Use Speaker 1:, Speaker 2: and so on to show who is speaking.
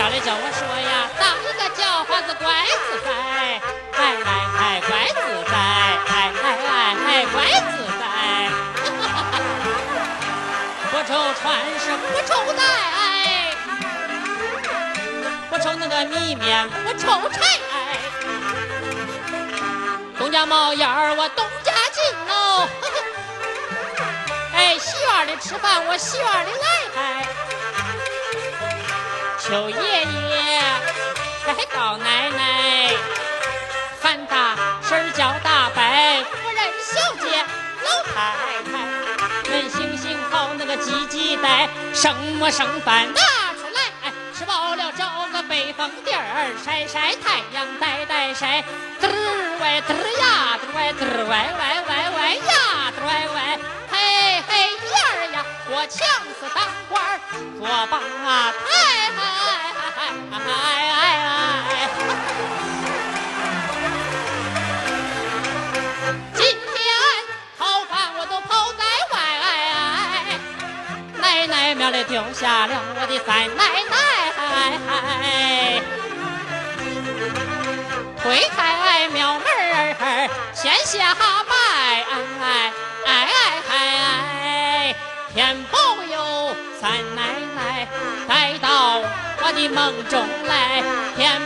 Speaker 1: 家里叫我说呀，当一个叫花子怪自在，哎哎哎，怪自在，哎哎哎哎，怪自在。不愁穿是不愁戴，不愁那个米面不愁柴。东家冒烟儿我东家进喽，哎，戏院里吃饭我戏院里来。邱爷爷，哎，高奶奶，喊大婶叫大伯，夫人小姐老太太，恁行行好那个鸡鸡带，剩么剩饭拿出来，哎，吃饱了找个北风地儿晒晒太阳，晒晒晒，嘚儿歪嘚儿呀，嘚儿歪嘚儿歪歪歪歪呀，嘚儿歪歪，嘿嘿爷儿呀，我强死当官儿做把台。哎哎哎今天好汉我都抛在外哎哎奶奶庙里丢下了我的三奶奶哎哎推开庙门儿先下拜哎哎三奶奶带到。我的梦中来，天